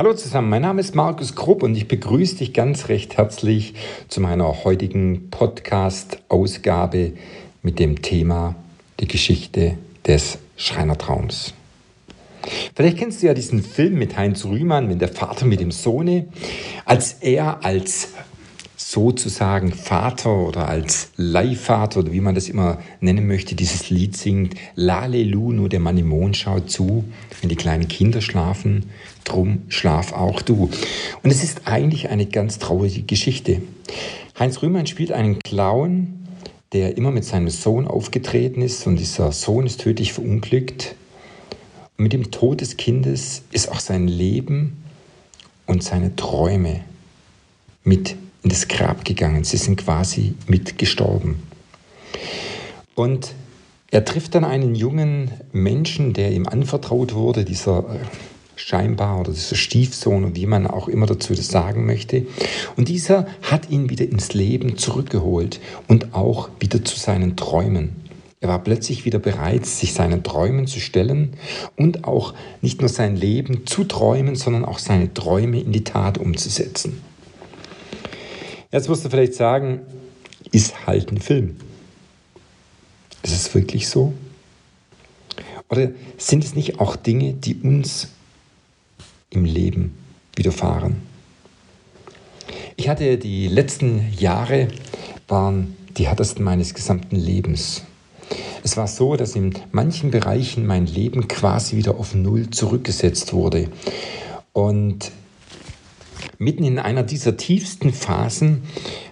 Hallo zusammen, mein Name ist Markus Krupp und ich begrüße dich ganz recht herzlich zu meiner heutigen Podcast-Ausgabe mit dem Thema die Geschichte des Schreinertraums. Vielleicht kennst du ja diesen Film mit Heinz Rühmann, wenn der Vater mit dem Sohne, als er als sozusagen Vater oder als Leihvater oder wie man das immer nennen möchte, dieses Lied singt, Lalelu, nur der Mann im Mond schaut zu, wenn die kleinen Kinder schlafen, drum schlaf auch du. Und es ist eigentlich eine ganz traurige Geschichte. Heinz Rühmann spielt einen Clown, der immer mit seinem Sohn aufgetreten ist und dieser Sohn ist tödlich verunglückt. Und mit dem Tod des Kindes ist auch sein Leben und seine Träume mit in das Grab gegangen. Sie sind quasi mitgestorben. Und er trifft dann einen jungen Menschen, der ihm anvertraut wurde, dieser äh, scheinbar oder dieser Stiefsohn, wie man auch immer dazu das sagen möchte. Und dieser hat ihn wieder ins Leben zurückgeholt und auch wieder zu seinen Träumen. Er war plötzlich wieder bereit, sich seinen Träumen zu stellen und auch nicht nur sein Leben zu träumen, sondern auch seine Träume in die Tat umzusetzen. Jetzt musst du vielleicht sagen, ist halt ein Film. Ist es wirklich so? Oder sind es nicht auch Dinge, die uns im Leben widerfahren? Ich hatte die letzten Jahre waren die härtesten meines gesamten Lebens. Es war so, dass in manchen Bereichen mein Leben quasi wieder auf Null zurückgesetzt wurde. Und mitten in einer dieser tiefsten Phasen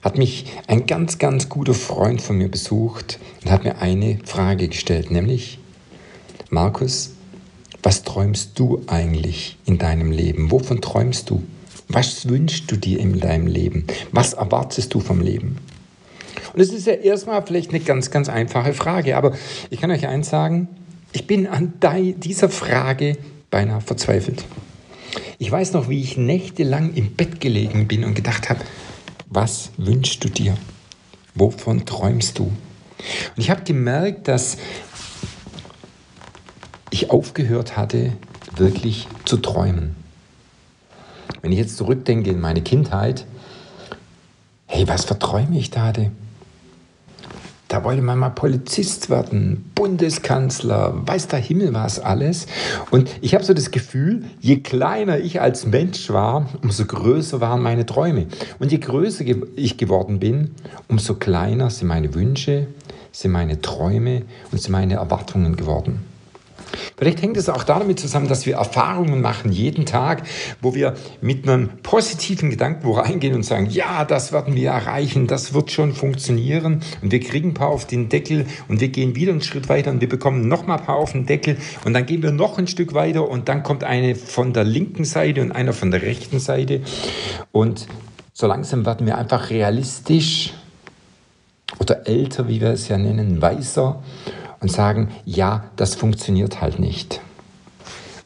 hat mich ein ganz, ganz guter Freund von mir besucht und hat mir eine Frage gestellt, nämlich, Markus, was träumst du eigentlich in deinem Leben? Wovon träumst du? Was wünschst du dir in deinem Leben? Was erwartest du vom Leben? Und es ist ja erstmal vielleicht eine ganz, ganz einfache Frage, aber ich kann euch eins sagen, ich bin an dieser Frage beinahe verzweifelt. Ich weiß noch, wie ich nächtelang im Bett gelegen bin und gedacht habe, was wünschst du dir? Wovon träumst du? Und ich habe gemerkt, dass ich aufgehört hatte, wirklich zu träumen. Wenn ich jetzt zurückdenke in meine Kindheit, hey, was verträume ich da? Hatte? Da wollte man mal Polizist werden, Bundeskanzler, weiß der Himmel was alles. Und ich habe so das Gefühl, je kleiner ich als Mensch war, umso größer waren meine Träume. Und je größer ich geworden bin, umso kleiner sind meine Wünsche, sind meine Träume und sind meine Erwartungen geworden. Vielleicht hängt es auch damit zusammen, dass wir Erfahrungen machen jeden Tag, wo wir mit einem positiven Gedanken reingehen und sagen, ja, das werden wir erreichen, das wird schon funktionieren. Und wir kriegen ein paar auf den Deckel und wir gehen wieder einen Schritt weiter und wir bekommen noch mal ein paar auf den Deckel. Und dann gehen wir noch ein Stück weiter und dann kommt eine von der linken Seite und einer von der rechten Seite. Und so langsam werden wir einfach realistisch oder älter, wie wir es ja nennen, weiser und sagen, ja, das funktioniert halt nicht.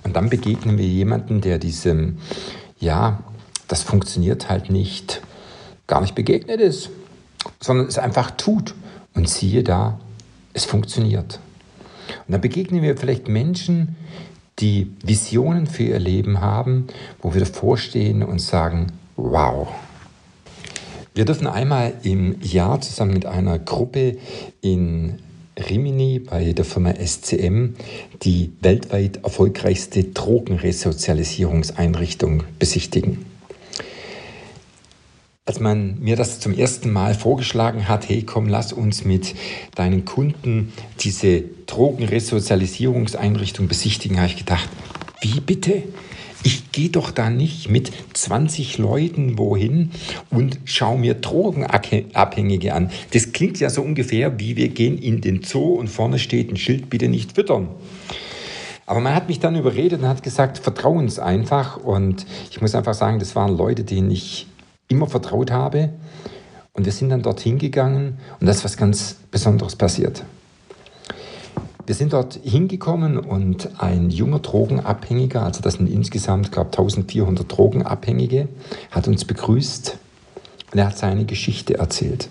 Und dann begegnen wir jemanden, der diesem, ja, das funktioniert halt nicht, gar nicht begegnet ist, sondern es einfach tut. Und siehe da, es funktioniert. Und dann begegnen wir vielleicht Menschen, die Visionen für ihr Leben haben, wo wir davor stehen und sagen, wow. Wir dürfen einmal im Jahr zusammen mit einer Gruppe in Rimini bei der Firma SCM die weltweit erfolgreichste Drogenresozialisierungseinrichtung besichtigen. Als man mir das zum ersten Mal vorgeschlagen hat, hey komm, lass uns mit deinen Kunden diese Drogenresozialisierungseinrichtung besichtigen, habe ich gedacht, wie bitte? Ich gehe doch da nicht mit 20 Leuten wohin und schaue mir Drogenabhängige an. Das klingt ja so ungefähr wie wir gehen in den Zoo und vorne steht ein Schild, bitte nicht füttern. Aber man hat mich dann überredet und hat gesagt, vertrau uns einfach. Und ich muss einfach sagen, das waren Leute, denen ich immer vertraut habe. Und wir sind dann dorthin gegangen und das ist was ganz Besonderes passiert. Wir sind dort hingekommen und ein junger Drogenabhängiger, also das sind insgesamt, glaube 1400 Drogenabhängige, hat uns begrüßt und er hat seine Geschichte erzählt.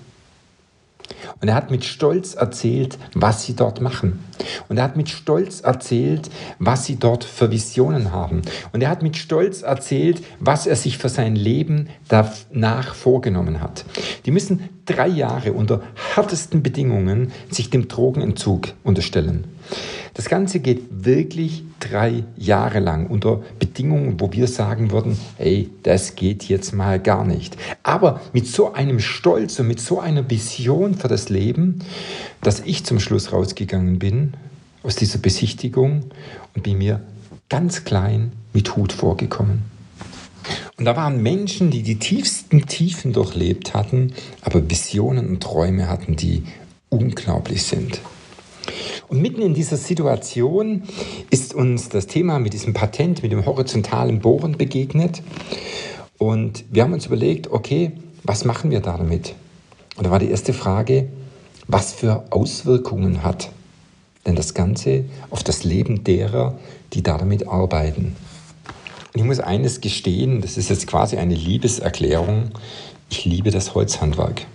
Und er hat mit Stolz erzählt, was sie dort machen. Und er hat mit Stolz erzählt, was sie dort für Visionen haben. Und er hat mit Stolz erzählt, was er sich für sein Leben danach vorgenommen hat. Die müssen drei Jahre unter härtesten Bedingungen sich dem Drogenentzug unterstellen. Das Ganze geht wirklich drei Jahre lang unter Bedingungen, wo wir sagen würden, hey, das geht jetzt mal gar nicht. Aber mit so einem Stolz und mit so einer Vision für das Leben, dass ich zum Schluss rausgegangen bin aus dieser Besichtigung und bin mir ganz klein mit Hut vorgekommen. Und da waren Menschen, die die tiefsten Tiefen durchlebt hatten, aber Visionen und Träume hatten, die unglaublich sind. Und mitten in dieser Situation ist uns das Thema mit diesem Patent, mit dem horizontalen Bohren begegnet. Und wir haben uns überlegt, okay, was machen wir da damit? Und da war die erste Frage, was für Auswirkungen hat denn das Ganze auf das Leben derer, die damit arbeiten? Und ich muss eines gestehen, das ist jetzt quasi eine Liebeserklärung, ich liebe das Holzhandwerk.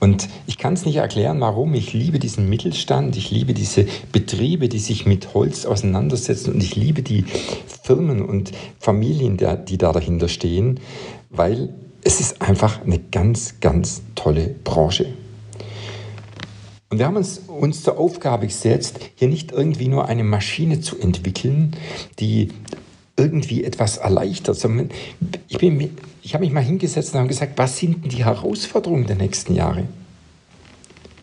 Und ich kann es nicht erklären, warum. Ich liebe diesen Mittelstand, ich liebe diese Betriebe, die sich mit Holz auseinandersetzen und ich liebe die Firmen und Familien, die da dahinter stehen, weil es ist einfach eine ganz, ganz tolle Branche. Und wir haben uns, uns zur Aufgabe gesetzt, hier nicht irgendwie nur eine Maschine zu entwickeln, die irgendwie etwas erleichtert, ich ich habe mich mal hingesetzt und habe gesagt, was sind denn die Herausforderungen der nächsten Jahre?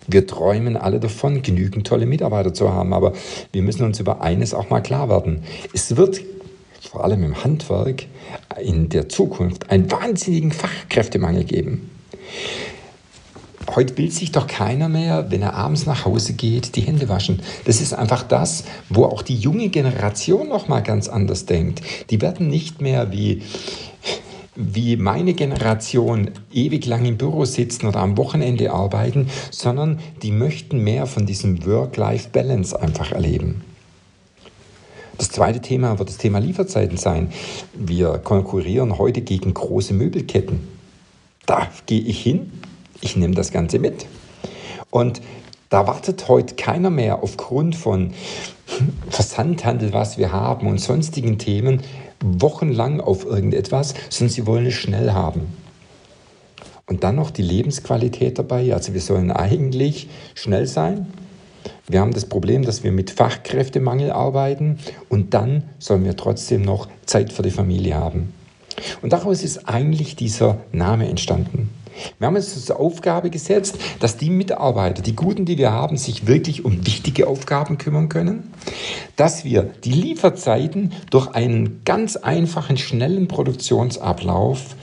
Wir träumen alle davon, genügend tolle Mitarbeiter zu haben, aber wir müssen uns über eines auch mal klar werden. Es wird vor allem im Handwerk in der Zukunft einen wahnsinnigen Fachkräftemangel geben. Heute will sich doch keiner mehr, wenn er abends nach Hause geht, die Hände waschen. Das ist einfach das, wo auch die junge Generation noch mal ganz anders denkt. Die werden nicht mehr wie wie meine Generation ewig lang im Büro sitzen oder am Wochenende arbeiten, sondern die möchten mehr von diesem Work-Life-Balance einfach erleben. Das zweite Thema wird das Thema Lieferzeiten sein. Wir konkurrieren heute gegen große Möbelketten. Da gehe ich hin, ich nehme das Ganze mit. Und da wartet heute keiner mehr aufgrund von Versandhandel, was wir haben und sonstigen Themen, wochenlang auf irgendetwas, sondern sie wollen es schnell haben. Und dann noch die Lebensqualität dabei. Also wir sollen eigentlich schnell sein. Wir haben das Problem, dass wir mit Fachkräftemangel arbeiten und dann sollen wir trotzdem noch Zeit für die Familie haben. Und daraus ist eigentlich dieser Name entstanden. Wir haben uns zur Aufgabe gesetzt, dass die Mitarbeiter, die Guten, die wir haben, sich wirklich um wichtige Aufgaben kümmern können, dass wir die Lieferzeiten durch einen ganz einfachen, schnellen Produktionsablauf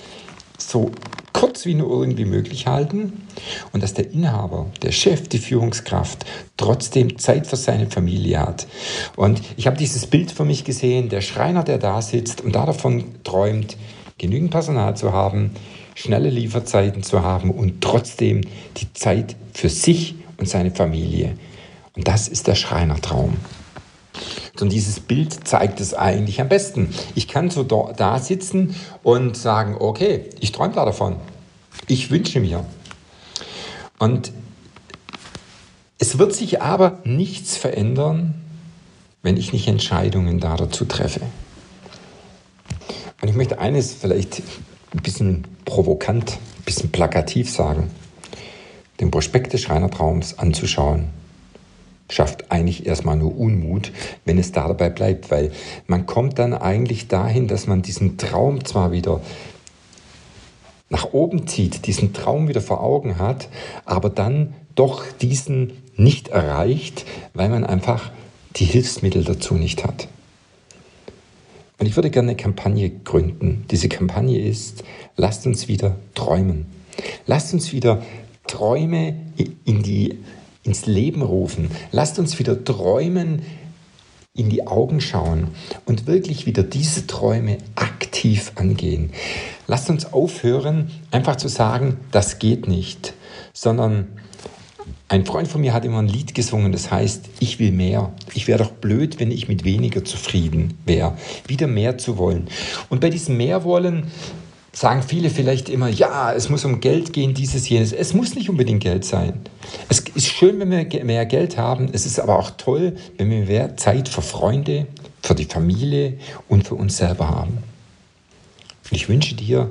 so kurz wie nur irgendwie möglich halten und dass der Inhaber, der Chef, die Führungskraft trotzdem Zeit für seine Familie hat. Und ich habe dieses Bild für mich gesehen, der Schreiner, der da sitzt und da davon träumt, genügend Personal zu haben, schnelle Lieferzeiten zu haben und trotzdem die Zeit für sich und seine Familie. Und das ist der Schreinertraum. Und dieses Bild zeigt es eigentlich am besten. Ich kann so da sitzen und sagen, okay, ich träume da davon. Ich wünsche mir. Und es wird sich aber nichts verändern, wenn ich nicht Entscheidungen da dazu treffe. Und ich möchte eines vielleicht ein bisschen provokant, ein bisschen plakativ sagen. Den Prospekt des Schreinertraums anzuschauen, schafft eigentlich erstmal nur Unmut, wenn es da dabei bleibt, weil man kommt dann eigentlich dahin, dass man diesen Traum zwar wieder nach oben zieht, diesen Traum wieder vor Augen hat, aber dann doch diesen nicht erreicht, weil man einfach die Hilfsmittel dazu nicht hat. Und ich würde gerne eine Kampagne gründen. Diese Kampagne ist, lasst uns wieder träumen. Lasst uns wieder Träume in die, ins Leben rufen. Lasst uns wieder träumen, in die Augen schauen und wirklich wieder diese Träume aktiv angehen. Lasst uns aufhören, einfach zu sagen, das geht nicht, sondern ein Freund von mir hat immer ein Lied gesungen, das heißt, ich will mehr. Ich wäre doch blöd, wenn ich mit weniger zufrieden wäre. Wieder mehr zu wollen. Und bei diesem Mehrwollen sagen viele vielleicht immer, ja, es muss um Geld gehen, dieses, jenes. Es muss nicht unbedingt Geld sein. Es ist schön, wenn wir mehr Geld haben. Es ist aber auch toll, wenn wir mehr Zeit für Freunde, für die Familie und für uns selber haben. Und ich wünsche dir,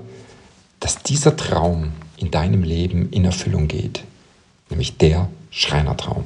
dass dieser Traum in deinem Leben in Erfüllung geht, nämlich der Schreinertraum.